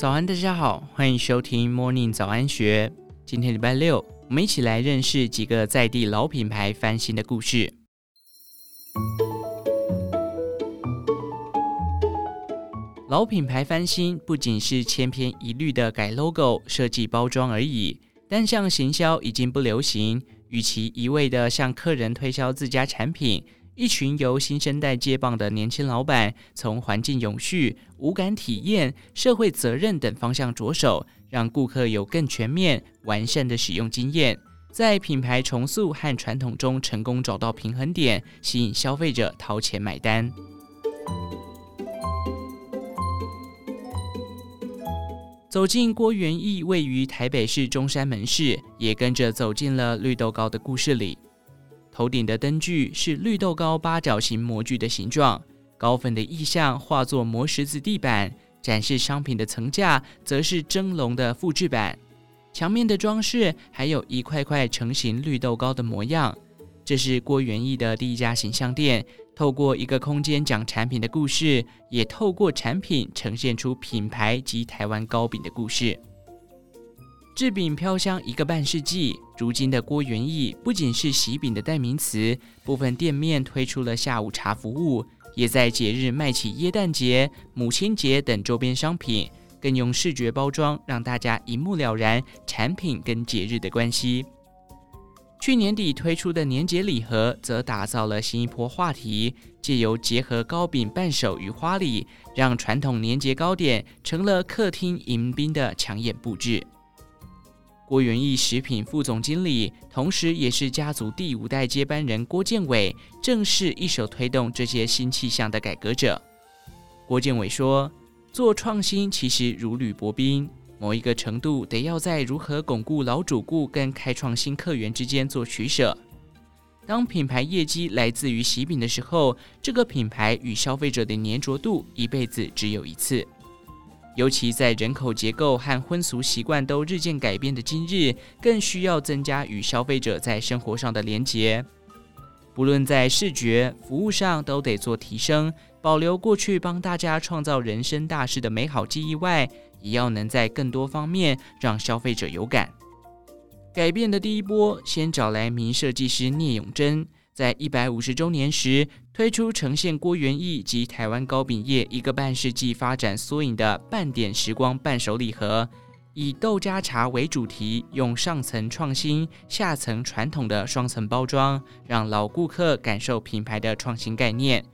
早安，大家好，欢迎收听 Morning 早安学。今天礼拜六，我们一起来认识几个在地老品牌翻新的故事。老品牌翻新不仅是千篇一律的改 logo、设计包装而已，单向行销已经不流行。与其一味的向客人推销自家产品，一群由新生代接棒的年轻老板，从环境永续、无感体验、社会责任等方向着手，让顾客有更全面、完善的使用经验，在品牌重塑和传统中成功找到平衡点，吸引消费者掏钱买单。走进郭元义位于台北市中山门市，也跟着走进了绿豆糕的故事里。头顶的灯具是绿豆糕八角形模具的形状，糕粉的意象化作磨石子地板，展示商品的层架则是蒸笼的复制版。墙面的装饰还有一块块成型绿豆糕的模样。这是郭元义的第一家形象店。透过一个空间讲产品的故事，也透过产品呈现出品牌及台湾糕饼的故事。制饼飘香一个半世纪，如今的郭元益不仅是喜饼的代名词，部分店面推出了下午茶服务，也在节日卖起耶诞节、母亲节等周边商品，更用视觉包装让大家一目了然产品跟节日的关系。去年底推出的年节礼盒，则打造了新一波话题，借由结合糕饼、伴手与花礼，让传统年节糕点成了客厅迎宾的抢眼布置。郭元益食品副总经理，同时也是家族第五代接班人郭建伟，正是一手推动这些新气象的改革者。郭建伟说：“做创新其实如履薄冰。”某一个程度得要在如何巩固老主顾跟开创新客源之间做取舍。当品牌业绩来自于喜饼的时候，这个品牌与消费者的粘着度一辈子只有一次。尤其在人口结构和婚俗习惯都日渐改变的今日，更需要增加与消费者在生活上的连结。不论在视觉、服务上，都得做提升，保留过去帮大家创造人生大事的美好记忆外。也要能在更多方面让消费者有感。改变的第一波，先找来名设计师聂永真，在一百五十周年时推出呈现郭元益及台湾糕饼业一个半世纪发展缩影的半点时光伴手礼盒，以豆渣茶为主题，用上层创新、下层传统的双层包装，让老顾客感受品牌的创新概念，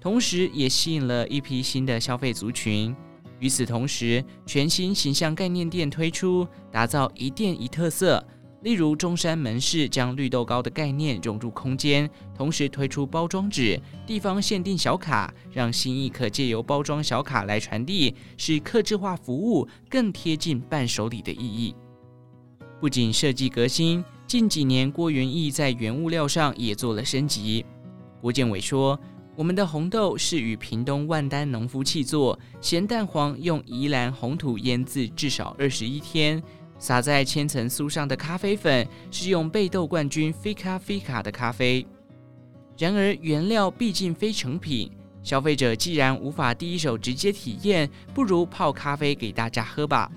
同时也吸引了一批新的消费族群。与此同时，全新形象概念店推出，打造一店一特色。例如，中山门市将绿豆糕的概念融入空间，同时推出包装纸、地方限定小卡，让心意可借由包装小卡来传递，使客制化服务更贴近伴手礼的意义。不仅设计革新，近几年郭元义在原物料上也做了升级。郭建伟说。我们的红豆是与屏东万丹农夫契作，咸蛋黄用宜兰红土腌制至少二十一天，撒在千层酥上的咖啡粉是用贝豆冠军 Fika Fika 的咖啡。然而原料毕竟非成品，消费者既然无法第一手直接体验，不如泡咖啡给大家喝吧。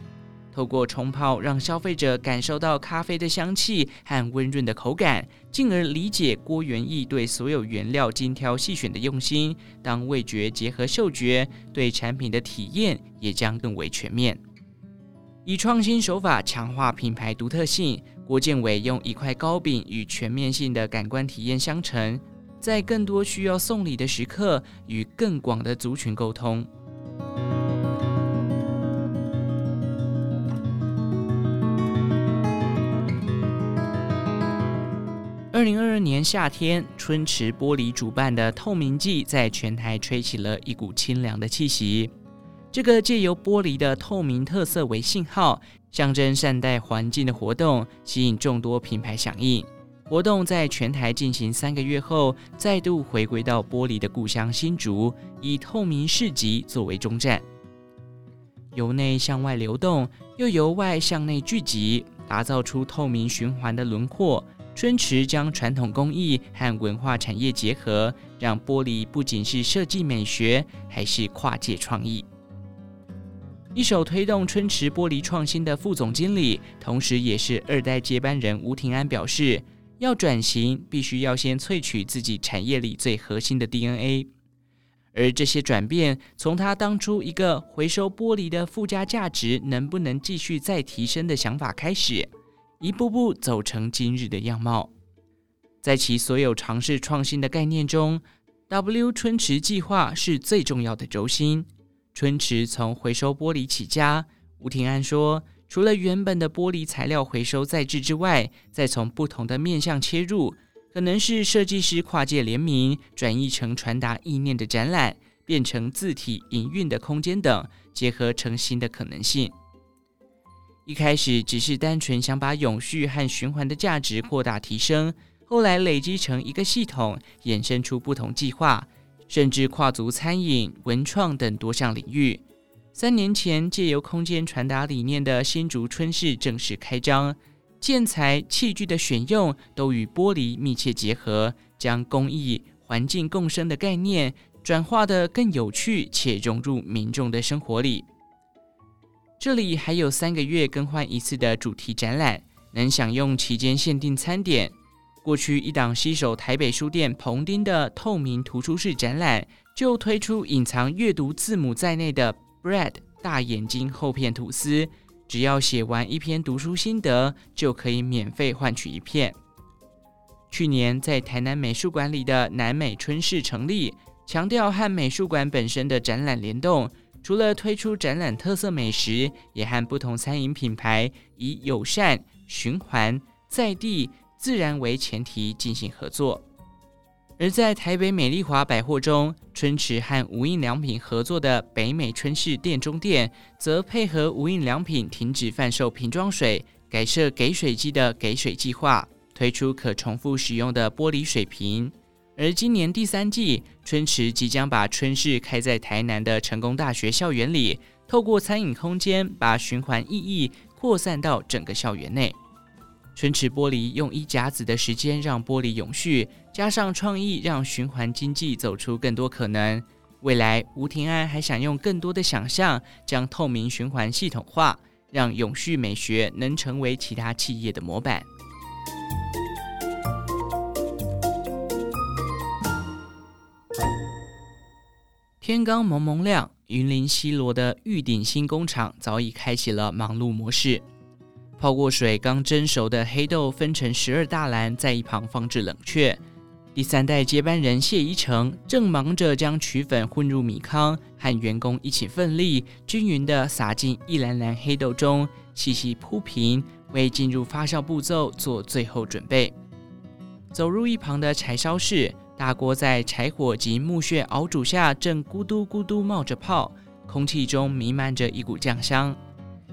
透过冲泡，让消费者感受到咖啡的香气和温润的口感，进而理解郭元义对所有原料精挑细选的用心。当味觉结合嗅觉，对产品的体验也将更为全面。以创新手法强化品牌独特性，郭建伟用一块糕饼与全面性的感官体验相乘，在更多需要送礼的时刻，与更广的族群沟通。二零二二年夏天，春池玻璃主办的透明季在全台吹起了一股清凉的气息。这个借由玻璃的透明特色为信号，象征善待环境的活动，吸引众多品牌响应。活动在全台进行三个月后，再度回归到玻璃的故乡新竹，以透明市集作为终站，由内向外流动，又由外向内聚集，打造出透明循环的轮廓。春池将传统工艺和文化产业结合，让玻璃不仅是设计美学，还是跨界创意。一手推动春池玻璃创新的副总经理，同时也是二代接班人吴庭安表示，要转型，必须要先萃取自己产业里最核心的 DNA。而这些转变，从他当初一个回收玻璃的附加价值能不能继续再提升的想法开始，一步步走成今日的样貌。在其所有尝试创新的概念中，W 春池计划是最重要的轴心。春池从回收玻璃起家，吴庭安说，除了原本的玻璃材料回收再制之外，再从不同的面向切入。可能是设计师跨界联名，转译成传达意念的展览，变成字体营运的空间等，结合成新的可能性。一开始只是单纯想把永续和循环的价值扩大提升，后来累积成一个系统，衍生出不同计划，甚至跨足餐饮、文创等多项领域。三年前，借由空间传达理念的新竹春市正式开张。建材器具的选用都与玻璃密切结合，将工艺环境共生的概念转化得更有趣且融入民众的生活里。这里还有三个月更换一次的主题展览，能享用期间限定餐点。过去一档携手台北书店彭丁的透明图书室展览，就推出隐藏阅读字母在内的 Bread 大眼睛厚片吐司。只要写完一篇读书心得，就可以免费换取一片。去年在台南美术馆里的南美春市成立，强调和美术馆本身的展览联动。除了推出展览特色美食，也和不同餐饮品牌以友善、循环、在地、自然为前提进行合作。而在台北美丽华百货中，春池和无印良品合作的北美春市店中店，则配合无印良品停止贩售瓶装水，改设给水机的给水计划，推出可重复使用的玻璃水瓶。而今年第三季，春池即将把春市开在台南的成功大学校园里，透过餐饮空间，把循环意义扩散到整个校园内。春池玻璃用一甲子的时间让玻璃永续，加上创意让循环经济走出更多可能。未来，吴庭安还想用更多的想象，将透明循环系统化，让永续美学能成为其他企业的模板。天刚蒙蒙亮，云林西螺的玉鼎新工厂早已开启了忙碌模式。泡过水、刚蒸熟的黑豆分成十二大篮，在一旁放置冷却。第三代接班人谢宜成正忙着将曲粉混入米糠，和员工一起奋力均匀地撒进一篮篮黑豆中，细细铺平，为进入发酵步骤做最后准备。走入一旁的柴烧室，大锅在柴火及木屑熬煮下，正咕嘟咕嘟冒着泡，空气中弥漫着一股酱香。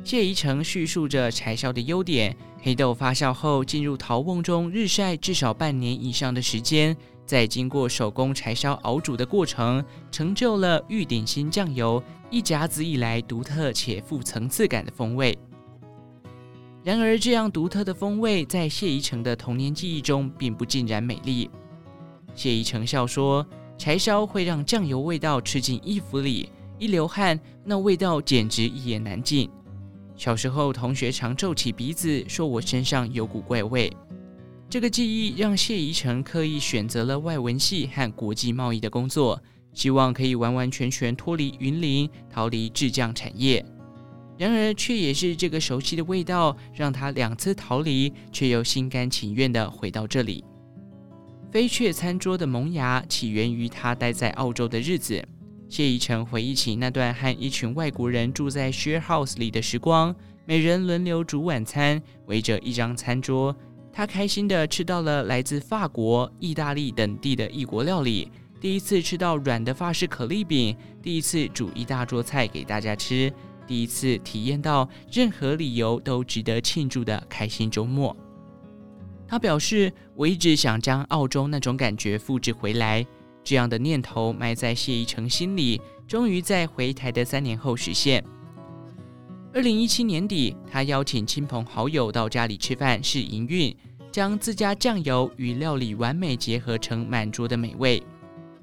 谢宜成叙述着柴烧的优点：黑豆发酵后进入陶瓮中日晒至少半年以上的时间，再经过手工柴烧熬煮的过程，成就了玉鼎新酱油一甲子以来独特且富层次感的风味。然而，这样独特的风味在谢宜成的童年记忆中并不尽然美丽。谢宜成笑说：“柴烧会让酱油味道吃进衣服里，一流汗，那味道简直一言难尽。”小时候，同学常皱起鼻子，说我身上有股怪味。这个记忆让谢宜成刻意选择了外文系和国际贸易的工作，希望可以完完全全脱离云林，逃离制酱产业。然而，却也是这个熟悉的味道，让他两次逃离，却又心甘情愿地回到这里。飞雀餐桌的萌芽起源于他待在澳洲的日子。谢宜成回忆起那段和一群外国人住在 share house 里的时光，每人轮流煮晚餐，围着一张餐桌，他开心地吃到了来自法国、意大利等地的异国料理，第一次吃到软的法式可丽饼，第一次煮一大桌菜给大家吃，第一次体验到任何理由都值得庆祝的开心周末。他表示：“我一直想将澳洲那种感觉复制回来。”这样的念头埋在谢宜成心里，终于在回台的三年后实现。二零一七年底，他邀请亲朋好友到家里吃饭试营运，将自家酱油与料理完美结合成满桌的美味。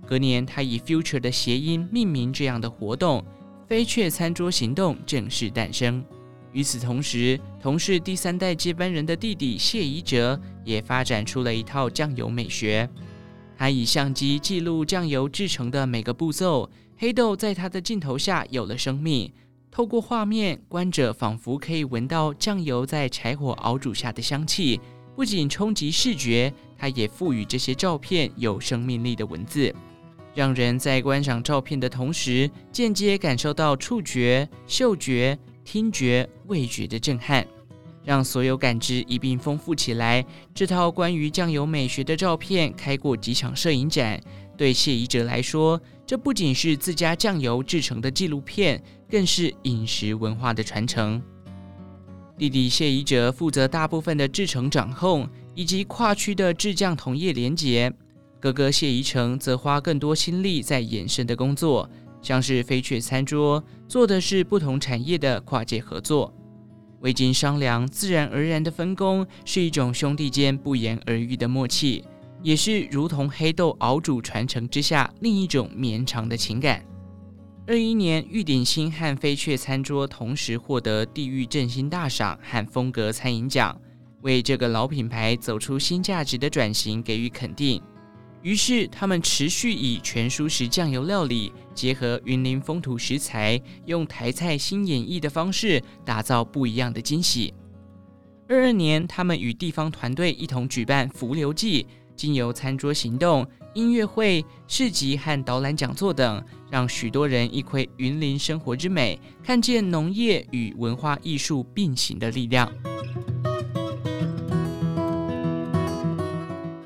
隔年，他以 “future” 的谐音命名这样的活动飞雀餐桌行动正式诞生。与此同时，同是第三代接班人的弟弟谢宜哲也发展出了一套酱油美学。他以相机记录酱油制成的每个步骤，黑豆在他的镜头下有了生命。透过画面，观者仿佛可以闻到酱油在柴火熬煮下的香气。不仅冲击视觉，他也赋予这些照片有生命力的文字，让人在观赏照片的同时，间接感受到触觉、嗅觉。听觉、味觉的震撼，让所有感知一并丰富起来。这套关于酱油美学的照片开过几场摄影展，对谢宜哲来说，这不仅是自家酱油制成的纪录片，更是饮食文化的传承。弟弟谢宜哲负责大部分的制程掌控，以及跨区的制酱同业连结；哥哥谢宜成则花更多心力在衍生的工作。像是飞雀餐桌做的是不同产业的跨界合作，未经商量，自然而然的分工是一种兄弟间不言而喻的默契，也是如同黑豆熬煮传承之下另一种绵长的情感。二一年，玉鼎新和飞雀餐桌同时获得地域振兴大赏和风格餐饮奖，为这个老品牌走出新价值的转型给予肯定。于是，他们持续以全熟食酱油料理，结合云林风土食材，用台菜新演绎的方式，打造不一样的惊喜。二二年，他们与地方团队一同举办浮流记、经由餐桌行动、音乐会、市集和导览讲座等，让许多人一窥云林生活之美，看见农业与文化艺术并行的力量。